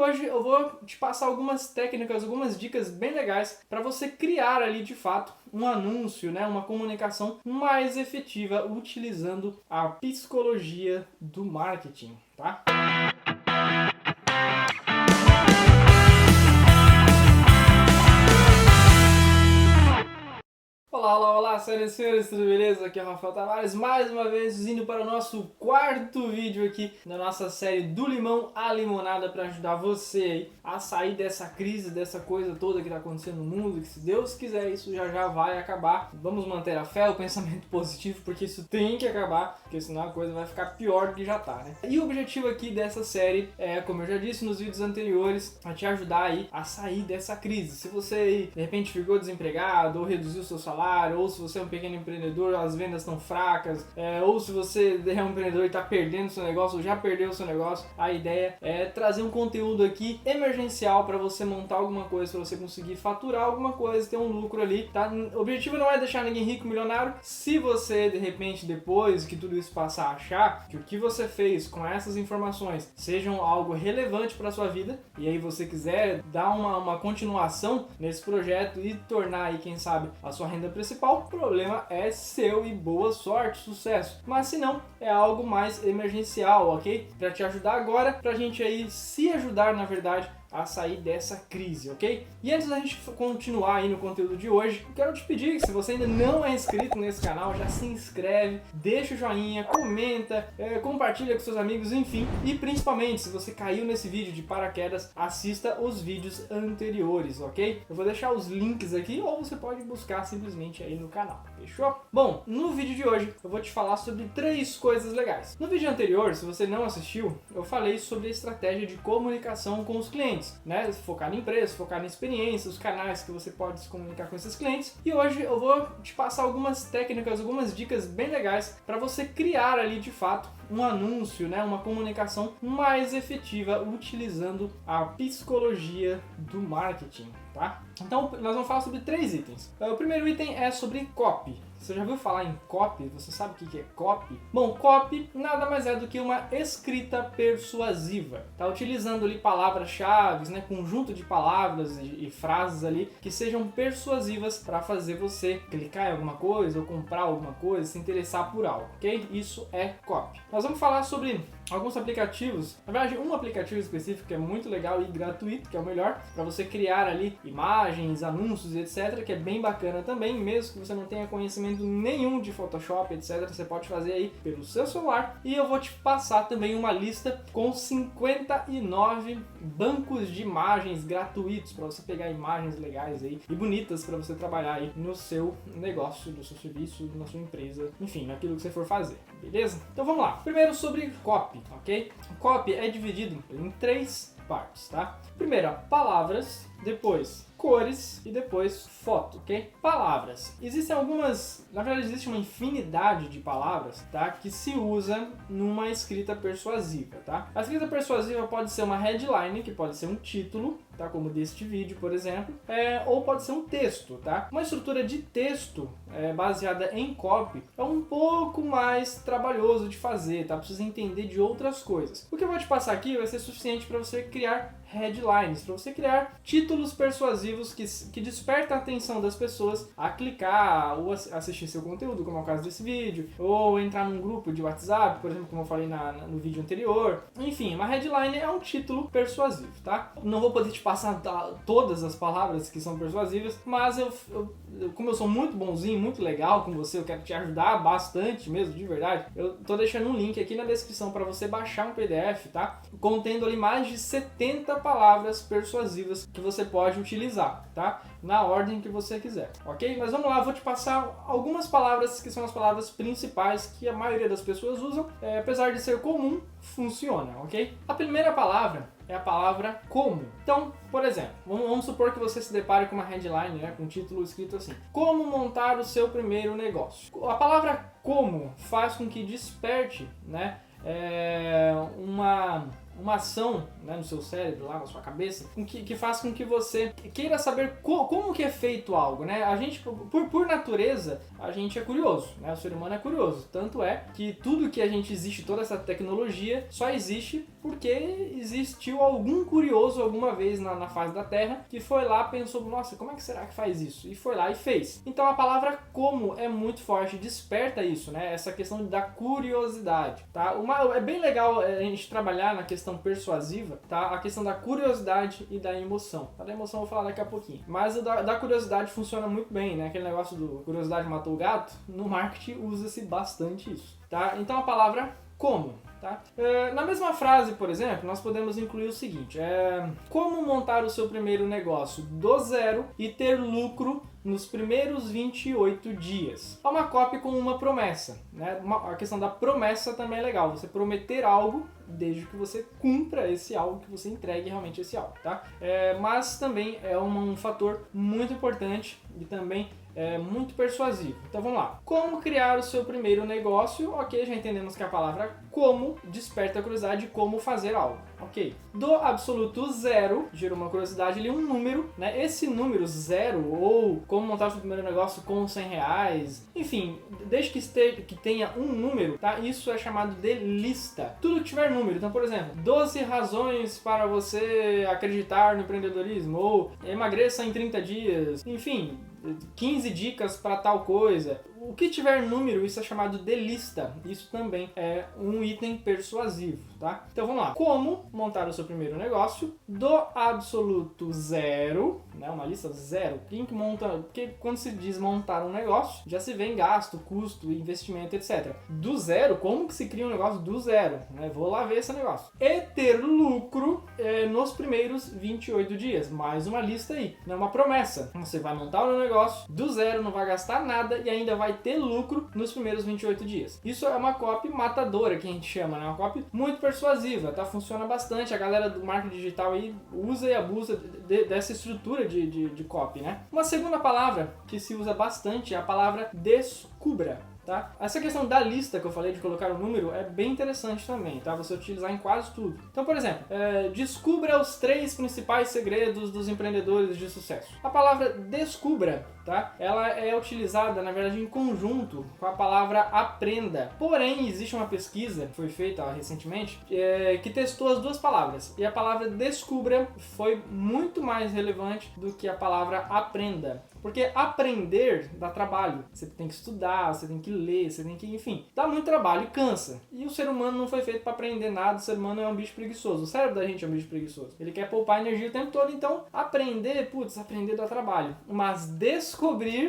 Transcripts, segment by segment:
hoje eu vou te passar algumas técnicas, algumas dicas bem legais para você criar ali de fato um anúncio, né, uma comunicação mais efetiva utilizando a psicologia do marketing, tá? Olá, olá, olá, senhoras e senhores, tudo beleza? Aqui é o Rafael Tavares, mais uma vez indo para o nosso quarto vídeo aqui na nossa série do limão à limonada para ajudar você aí a sair dessa crise, dessa coisa toda que está acontecendo no mundo, que se Deus quiser isso já já vai acabar. Vamos manter a fé, o pensamento positivo, porque isso tem que acabar, porque senão a coisa vai ficar pior do que já tá, né? E o objetivo aqui dessa série é, como eu já disse nos vídeos anteriores, a te ajudar aí a sair dessa crise. Se você aí, de repente ficou desempregado ou reduziu seu salário, ou se você é um pequeno empreendedor, as vendas estão fracas, é, ou se você é um empreendedor e está perdendo seu negócio, ou já perdeu seu negócio, a ideia é trazer um conteúdo aqui emergencial para você montar alguma coisa, para você conseguir faturar alguma coisa, ter um lucro ali, tá? O objetivo não é deixar ninguém rico, milionário. Se você, de repente, depois que tudo isso passar, achar que o que você fez com essas informações sejam algo relevante para sua vida, e aí você quiser dar uma, uma continuação nesse projeto e tornar aí, quem sabe, a sua renda principal, problema é seu e boa sorte, sucesso. Mas se não, é algo mais emergencial, ok? Para te ajudar agora, para a gente aí se ajudar, na verdade, a sair dessa crise, ok? E antes da gente continuar aí no conteúdo de hoje, quero te pedir que se você ainda não é inscrito nesse canal, já se inscreve, deixa o joinha, comenta, é, compartilha com seus amigos, enfim. E principalmente, se você caiu nesse vídeo de paraquedas, assista os vídeos anteriores, ok? Eu vou deixar os links aqui ou você pode buscar simplesmente aí no canal, fechou? Bom, no vídeo de hoje eu vou te falar sobre três coisas legais. No vídeo anterior, se você não assistiu, eu falei sobre a estratégia de comunicação com os clientes clientes, né? Focar em preço, focar na experiência, os canais que você pode se comunicar com esses clientes. E hoje eu vou te passar algumas técnicas, algumas dicas bem legais para você criar ali de fato um anúncio, né, uma comunicação mais efetiva utilizando a psicologia do marketing, tá? Então, nós vamos falar sobre três itens. O primeiro item é sobre copy. Você já viu falar em copy? Você sabe o que é copy? Bom, copy nada mais é do que uma escrita persuasiva. Tá utilizando ali palavras-chave, né, conjunto de palavras e, e, frases ali que sejam persuasivas para fazer você clicar em alguma coisa ou comprar alguma coisa, se interessar por algo, ok? Isso é copy. Nós vamos falar sobre alguns aplicativos, na verdade um aplicativo específico que é muito legal e gratuito, que é o melhor, para você criar ali imagens, anúncios, etc, que é bem bacana também, mesmo que você não tenha conhecimento nenhum de Photoshop, etc, você pode fazer aí pelo seu celular. E eu vou te passar também uma lista com 59 bancos de imagens gratuitos para você pegar imagens legais aí e bonitas para você trabalhar aí no seu negócio, no seu serviço, na sua empresa, enfim, naquilo que você for fazer, beleza? Então vamos lá. Primeiro sobre copy ok? Copy é dividido em três partes, tá? Primeiro, palavras, depois cores e depois foto, ok? Palavras. Existem algumas, na verdade existe uma infinidade de palavras, tá? Que se usa numa escrita persuasiva, tá? A escrita persuasiva pode ser uma headline, que pode ser um título, tá? Como deste vídeo, por exemplo, é, ou pode ser um texto, tá? Uma estrutura de texto é, baseada em copy é um pouco mais trabalhoso de fazer, tá? Precisa entender de outras coisas. O que eu vou te passar aqui vai ser suficiente para você criar headlines, para você criar títulos persuasivos que, que despertam a atenção das pessoas a clicar ou assistir seu conteúdo, como é o caso desse vídeo, ou entrar num grupo de WhatsApp, por exemplo, como eu falei na, na, no vídeo anterior. Enfim, uma headline é um título persuasivo, tá? Não vou poder te passar todas as palavras que são persuasivas, mas eu, eu, como eu sou muito bonzinho, muito legal com você, eu quero te ajudar bastante mesmo, de verdade, eu tô deixando um link aqui na descrição para você baixar um PDF, tá? Contendo ali mais de 70 palavras persuasivas que você pode utilizar, tá? Na ordem que você quiser, ok? Mas vamos lá, vou te passar algumas palavras que são as palavras principais que a maioria das pessoas usam, é, apesar de ser comum, funciona, ok? A primeira palavra é a palavra como. Então, por exemplo, vamos supor que você se depare com uma headline, né, com um título escrito assim: Como montar o seu primeiro negócio. A palavra como faz com que desperte, né, é, uma uma ação né, no seu cérebro, lá na sua cabeça, que, que faz com que você queira saber co como que é feito algo, né? A gente, por, por natureza, a gente é curioso, né? O ser humano é curioso. Tanto é que tudo que a gente existe, toda essa tecnologia, só existe porque existiu algum curioso alguma vez na, na face da Terra que foi lá pensou, nossa, como é que será que faz isso? E foi lá e fez. Então a palavra como é muito forte, desperta isso, né? Essa questão da curiosidade, tá? Uma, é bem legal é, a gente trabalhar na questão persuasiva, tá? A questão da curiosidade e da emoção. Tá? Da emoção eu vou falar daqui a pouquinho. Mas o da, da curiosidade funciona muito bem, né? Aquele negócio do curiosidade matou o gato, no marketing usa-se bastante isso, tá? Então a palavra como Tá? É, na mesma frase, por exemplo, nós podemos incluir o seguinte: é, como montar o seu primeiro negócio do zero e ter lucro nos primeiros 28 dias. É uma cópia com uma promessa. Né? Uma, a questão da promessa também é legal. Você prometer algo desde que você cumpra esse algo, que você entregue realmente esse algo. Tá? É, mas também é um, um fator muito importante e também é muito persuasivo. Então vamos lá. Como criar o seu primeiro negócio? Ok, já entendemos que a palavra como desperta a curiosidade de como fazer algo. Ok. Do absoluto zero, gerou uma curiosidade ali, um número, né? Esse número zero, ou como montar o seu primeiro negócio com 100 reais, enfim, desde que, esteja, que tenha um número, tá? Isso é chamado de lista. Tudo que tiver número. Então, por exemplo, 12 razões para você acreditar no empreendedorismo, ou emagreça em 30 dias, enfim, 15 dicas para tal coisa. O que tiver número, isso é chamado de lista. Isso também é um item persuasivo, tá? Então vamos lá. Como montar o seu primeiro negócio do absoluto zero, né? Uma lista zero. Quem que monta? Porque quando se diz montar um negócio, já se vê em gasto, custo, investimento, etc. Do zero, como que se cria um negócio do zero? Né? Vou lá ver esse negócio. E ter lucro é, nos primeiros 28 dias. Mais uma lista aí, né? Uma promessa. Você vai montar um negócio do zero, não vai gastar nada e ainda vai ter lucro nos primeiros 28 dias. Isso é uma copy matadora que a gente chama, né? Uma copy muito persuasiva, tá? Funciona bastante. A galera do marketing digital aí usa e abusa de, dessa estrutura de, de, de copy, né? Uma segunda palavra que se usa bastante é a palavra descubra. Tá? Essa questão da lista que eu falei de colocar o número é bem interessante também, tá? Você utilizar em quase tudo. Então, por exemplo, é, descubra os três principais segredos dos empreendedores de sucesso. A palavra descubra, tá? Ela é utilizada, na verdade, em conjunto com a palavra aprenda. Porém, existe uma pesquisa que foi feita recentemente é, que testou as duas palavras. E a palavra descubra foi muito mais relevante do que a palavra aprenda. Porque aprender dá trabalho. Você tem que estudar, você tem que ler, você tem que, enfim, dá muito trabalho e cansa. E o ser humano não foi feito para aprender nada, o ser humano é um bicho preguiçoso. O cérebro da gente é um bicho preguiçoso. Ele quer poupar energia o tempo todo, então aprender, putz, aprender dá trabalho. Mas descobrir,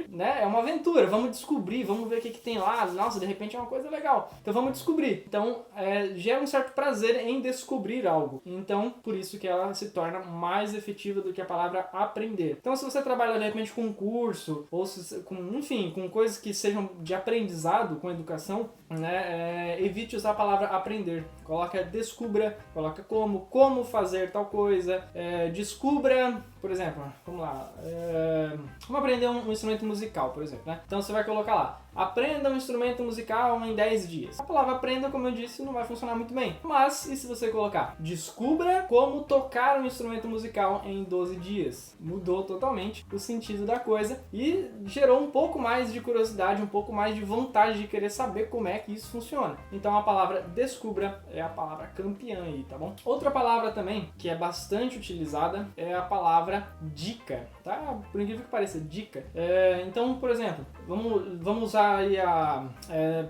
né, é uma aventura. Vamos descobrir, vamos ver o que, que tem lá. Nossa, de repente é uma coisa legal. Então vamos descobrir. Então é, gera um certo prazer em descobrir algo. Então, por isso que ela se torna mais efetiva do que a palavra aprender. Então, se você trabalha de repente com curso, ou se, com, enfim, com coisas que sejam de aprendizado, com educação, né, é, evite usar a palavra aprender. Coloca descubra, coloca como, como fazer tal coisa, é, descubra, por exemplo, vamos lá, é, vamos aprender um, um, instrumento musical, por exemplo, né? Então você vai colocar lá, aprenda um instrumento musical em 10 dias. A palavra aprenda, como eu disse, não vai funcionar muito bem. Mas, e se você colocar, descubra como tocar um instrumento musical em 12 dias? Mudou totalmente o sentido da coisa e gerou um pouco mais de curiosidade, um pouco mais de vontade de querer saber como é que isso funciona. Então a palavra descubra é a palavra campeã aí, tá bom? Outra palavra também que é bastante utilizada é a palavra dica, tá? Por incrível que pareça, dica. É, então, por exemplo, vamos, vamos usar aí a. É,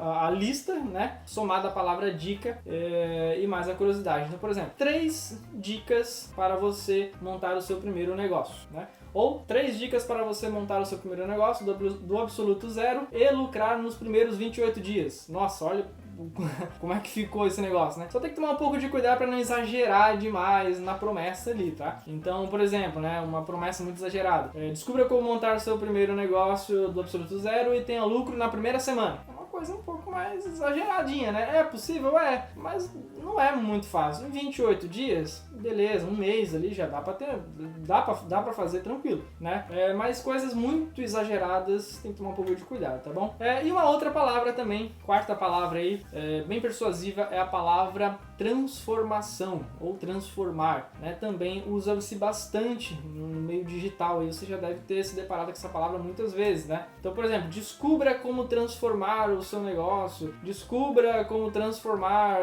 a lista, né? Somada à palavra dica é, e mais a curiosidade. Então, por exemplo, três dicas para você montar o seu primeiro negócio, né? Ou três dicas para você montar o seu primeiro negócio do, do absoluto zero e lucrar nos primeiros 28 dias. Nossa, olha como é que ficou esse negócio, né? Só tem que tomar um pouco de cuidado para não exagerar demais na promessa ali, tá? Então, por exemplo, né, uma promessa muito exagerada. É, descubra como montar seu primeiro negócio do absoluto zero e tenha lucro na primeira semana coisa um pouco mais exageradinha, né? É possível? É, mas não é muito fácil. Em 28 dias, beleza, um mês ali já dá pra ter, dá pra, dá pra fazer tranquilo, né? É, mas coisas muito exageradas tem que tomar um pouco de cuidado, tá bom? É, e uma outra palavra também, quarta palavra aí, é, bem persuasiva, é a palavra transformação ou transformar, né? Também usa-se bastante no meio digital, e você já deve ter se deparado com essa palavra muitas vezes, né? Então, por exemplo, descubra como transformar o seu negócio, descubra como transformar,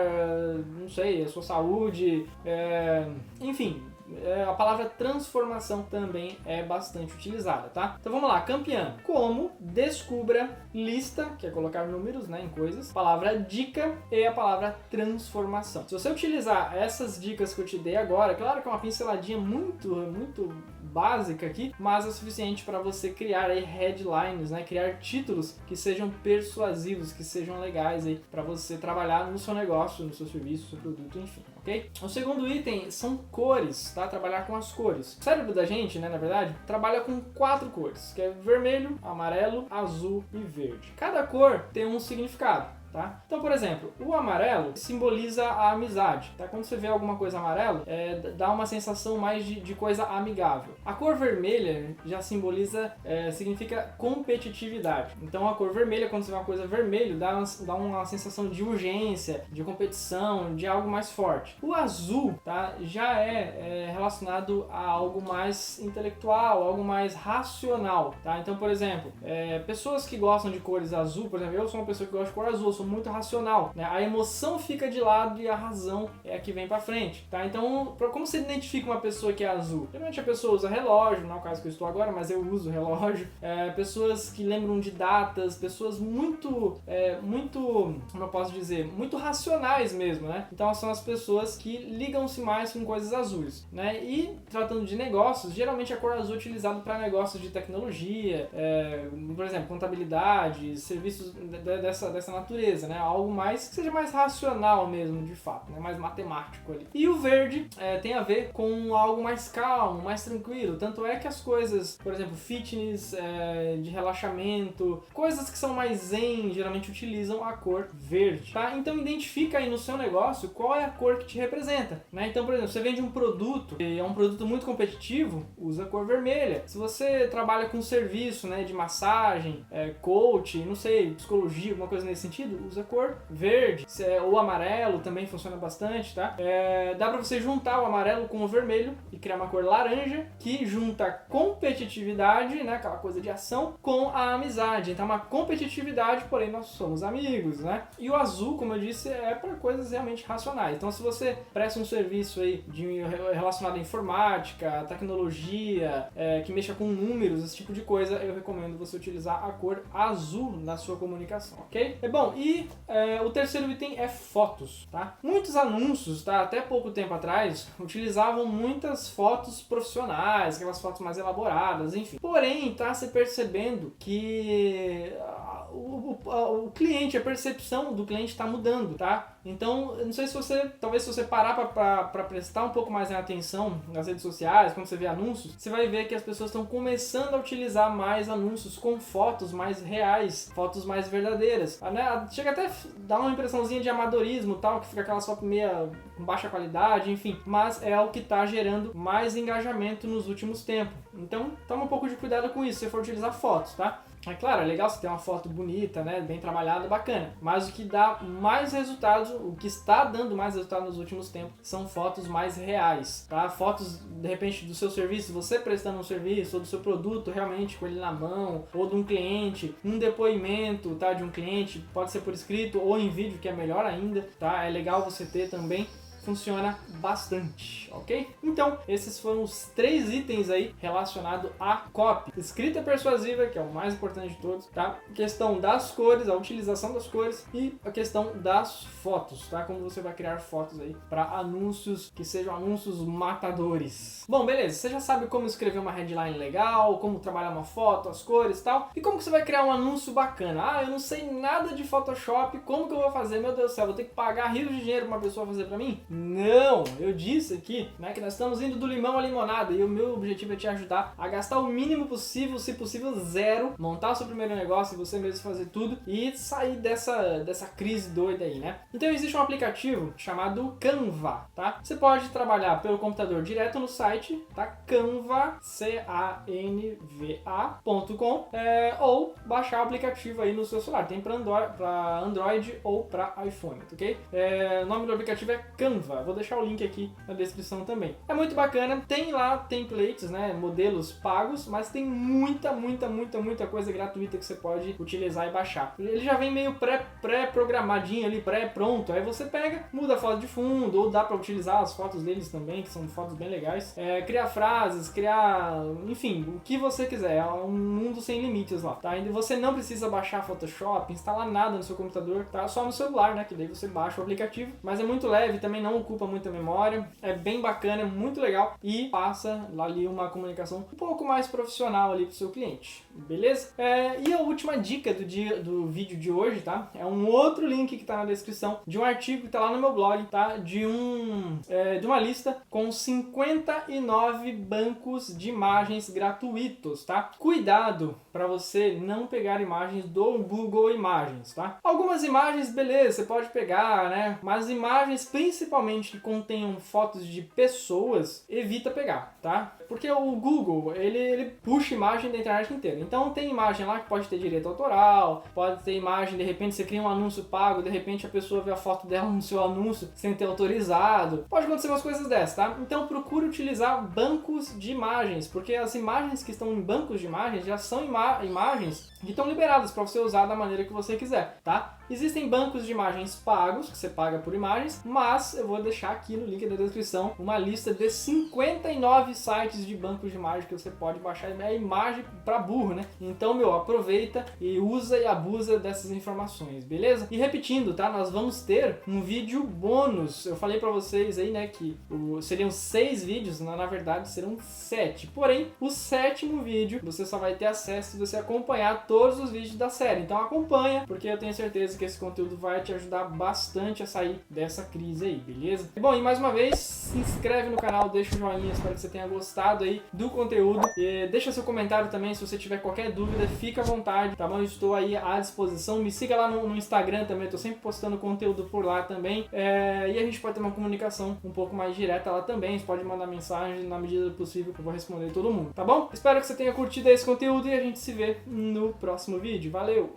não sei, a sua saúde, é... enfim, é, a palavra transformação também é bastante utilizada, tá? Então vamos lá, campeão. Como, descubra, lista, que é colocar números né, em coisas, palavra dica e a palavra transformação. Se você utilizar essas dicas que eu te dei agora, claro que é uma pinceladinha muito, muito básica aqui, mas é suficiente para você criar aí headlines, né? Criar títulos que sejam persuasivos, que sejam legais aí para você trabalhar no seu negócio, no seu serviço, no seu produto, enfim, ok? O segundo item são cores, tá? Trabalhar com as cores. O cérebro da gente, né, na verdade, trabalha com quatro cores, que é vermelho, amarelo, azul e verde. Cada cor tem um significado. Tá? Então, por exemplo, o amarelo simboliza a amizade. Tá? Quando você vê alguma coisa amarela, é, dá uma sensação mais de, de, coisa amigável. A cor vermelha já simboliza, é, significa competitividade. Então, a cor vermelha, quando você vê uma coisa vermelha, dá uma, dá uma sensação de urgência, de competição, de algo mais forte. O azul tá, já é, é relacionado a algo mais intelectual, algo mais racional. Tá? Então, por exemplo, é, pessoas que gostam de cores azul, por exemplo, eu sou uma pessoa que gosta de cor azul, sou muito racional, né? A emoção fica de lado e a razão é a que vem para frente, tá? Então, como você identifica uma pessoa que é azul? Geralmente a pessoa usa relógio, não é o caso que eu estou agora, mas eu uso relógio. É, pessoas que lembram de datas, pessoas muito, é, muito, como eu posso dizer, muito racionais mesmo, né? Então são as pessoas que ligam-se mais com coisas azuis, né? E tratando de negócios, geralmente a cor azul é utilizada para negócios de tecnologia, é, por exemplo, contabilidade, serviços dessa, dessa natureza né? Algo mais que seja mais racional mesmo, de fato, né? Mais matemático ali. E o verde é, tem a ver com algo mais calmo, mais tranquilo. Tanto é que as coisas, por exemplo, fitness, é, de relaxamento, coisas que são mais zen, geralmente utilizam a cor verde, tá? Então identifica aí no seu negócio qual é a cor que te representa, né? Então, por exemplo, você vende um produto e é um produto muito competitivo, usa a cor vermelha. Se você trabalha com serviço, né, de massagem, é, coach, não sei, psicologia, alguma coisa nesse sentido, usa cor verde. É, ou amarelo também funciona bastante, tá? É, dá pra você juntar o amarelo com o vermelho e criar uma cor laranja que junta competitividade, né? Aquela coisa de ação, com a amizade. Então, uma competitividade, porém nós somos amigos, né? E o azul, como eu disse, é para coisas realmente racionais. Então, se você presta um serviço aí de, relacionado à informática, tecnologia, é, que mexa com números, esse tipo de coisa, eu recomendo você utilizar a cor azul na sua comunicação, ok? É bom, e é, o terceiro item é fotos, tá? Muitos anúncios, tá? Até pouco tempo atrás, utilizavam muitas fotos profissionais, aquelas fotos mais elaboradas, enfim. Porém, tá se percebendo que o, o, o cliente, a percepção do cliente está mudando, tá? Então, não sei se você, talvez se você parar para prestar um pouco mais atenção nas redes sociais, quando você vê anúncios, você vai ver que as pessoas estão começando a utilizar mais anúncios com fotos mais reais, fotos mais verdadeiras. Ah, né? Chega até dar uma impressãozinha de amadorismo tal, que fica aquela foto meia com baixa qualidade, enfim. Mas é o que está gerando mais engajamento nos últimos tempos. Então, toma um pouco de cuidado com isso se for utilizar fotos, tá? É claro, é legal você ter uma foto bonita, né, bem trabalhada, bacana. Mas o que dá mais resultados, o que está dando mais resultado nos últimos tempos, são fotos mais reais, tá? Fotos, de repente, do seu serviço, você prestando um serviço, ou do seu produto realmente com ele na mão, ou de um cliente, um depoimento, tá, de um cliente, pode ser por escrito ou em vídeo, que é melhor ainda, tá? É legal você ter também funciona bastante, ok? Então, esses foram os três itens aí relacionados à copy. Escrita persuasiva, que é o mais importante de todos, tá? A questão das cores, a utilização das cores e a questão das fotos, tá? Como você vai criar fotos aí para anúncios que sejam anúncios matadores. Bom, beleza, você já sabe como escrever uma headline legal, como trabalhar uma foto, as cores e tal. E como que você vai criar um anúncio bacana? Ah, eu não sei nada de Photoshop, como que eu vou fazer? Meu Deus do céu, vou ter que pagar rios de dinheiro pra uma pessoa fazer para mim? Não, eu disse aqui, né, que nós estamos indo do limão à limonada e o meu objetivo é te ajudar a gastar o mínimo possível, se possível zero, montar o seu primeiro negócio, você mesmo fazer tudo e sair dessa, dessa crise doida aí, né? Então existe um aplicativo chamado Canva, tá? Você pode trabalhar pelo computador direto no site, tá? Canva, C-A-N-V-A.com é, ou baixar o aplicativo aí no seu celular. Tem para Android, Android ou para iPhone, ok? É, o nome do aplicativo é Canva. Vou deixar o link aqui na descrição também. É muito bacana. Tem lá templates, né? Modelos pagos, mas tem muita, muita, muita, muita coisa gratuita que você pode utilizar e baixar. Ele já vem meio pré-programadinho pré ali, pré-pronto. Aí você pega, muda a foto de fundo, ou dá para utilizar as fotos deles também, que são fotos bem legais. É, criar frases, criar, enfim, o que você quiser. É um mundo sem limites lá, tá? E você não precisa baixar Photoshop, instalar nada no seu computador, tá? Só no celular, né? Que daí você baixa o aplicativo. Mas é muito leve, também não ocupa muita memória. É bem bacana, é muito legal e passa ali uma comunicação um pouco mais profissional ali pro seu cliente, beleza? É, e a última dica do dia do vídeo de hoje, tá? É um outro link que tá na descrição de um artigo que tá lá no meu blog, tá? De um é, de uma lista com 59 bancos de imagens gratuitos, tá? Cuidado para você não pegar imagens do Google Imagens, tá? Algumas imagens, beleza, você pode pegar, né? Mas imagens principalmente que contenham fotos de pessoas, evita pegar, tá? Porque o Google, ele, ele puxa imagem da internet inteira. Então tem imagem lá que pode ter direito autoral, pode ter imagem, de repente você cria um anúncio pago, de repente a pessoa vê a foto dela no seu anúncio sem ter autorizado. Pode acontecer umas coisas dessas, tá? Então procure utilizar bancos de imagens, porque as imagens que estão em bancos de imagens já são ima imagens que estão liberadas para você usar da maneira que você quiser, tá? Existem bancos de imagens pagos, que você paga por imagens, mas eu vou deixar aqui no link da descrição uma lista de 59 sites de bancos de imagens que você pode baixar. É imagem para burro, né? Então, meu, aproveita e usa e abusa dessas informações, beleza? E repetindo, tá? Nós vamos ter um vídeo bônus. Eu falei para vocês aí, né, que seriam seis vídeos, na verdade serão sete. Porém, o sétimo vídeo você só vai ter acesso se você acompanhar todos os vídeos da série. Então acompanha, porque eu tenho certeza certeza que esse conteúdo vai te ajudar bastante a sair dessa crise aí, beleza? Bom, e mais uma vez, se inscreve no canal, deixa o joinha, espero que você tenha gostado aí do conteúdo. E deixa seu comentário também, se você tiver qualquer dúvida, fica à vontade, tá bom? Eu estou aí à disposição. Me siga lá no, no Instagram também, estou sempre postando conteúdo por lá também. É, e a gente pode ter uma comunicação um pouco mais direta lá também. Você pode mandar mensagem na medida do possível que eu vou responder todo mundo, tá bom? Espero que você tenha curtido esse conteúdo e a gente se vê no próximo vídeo. Valeu!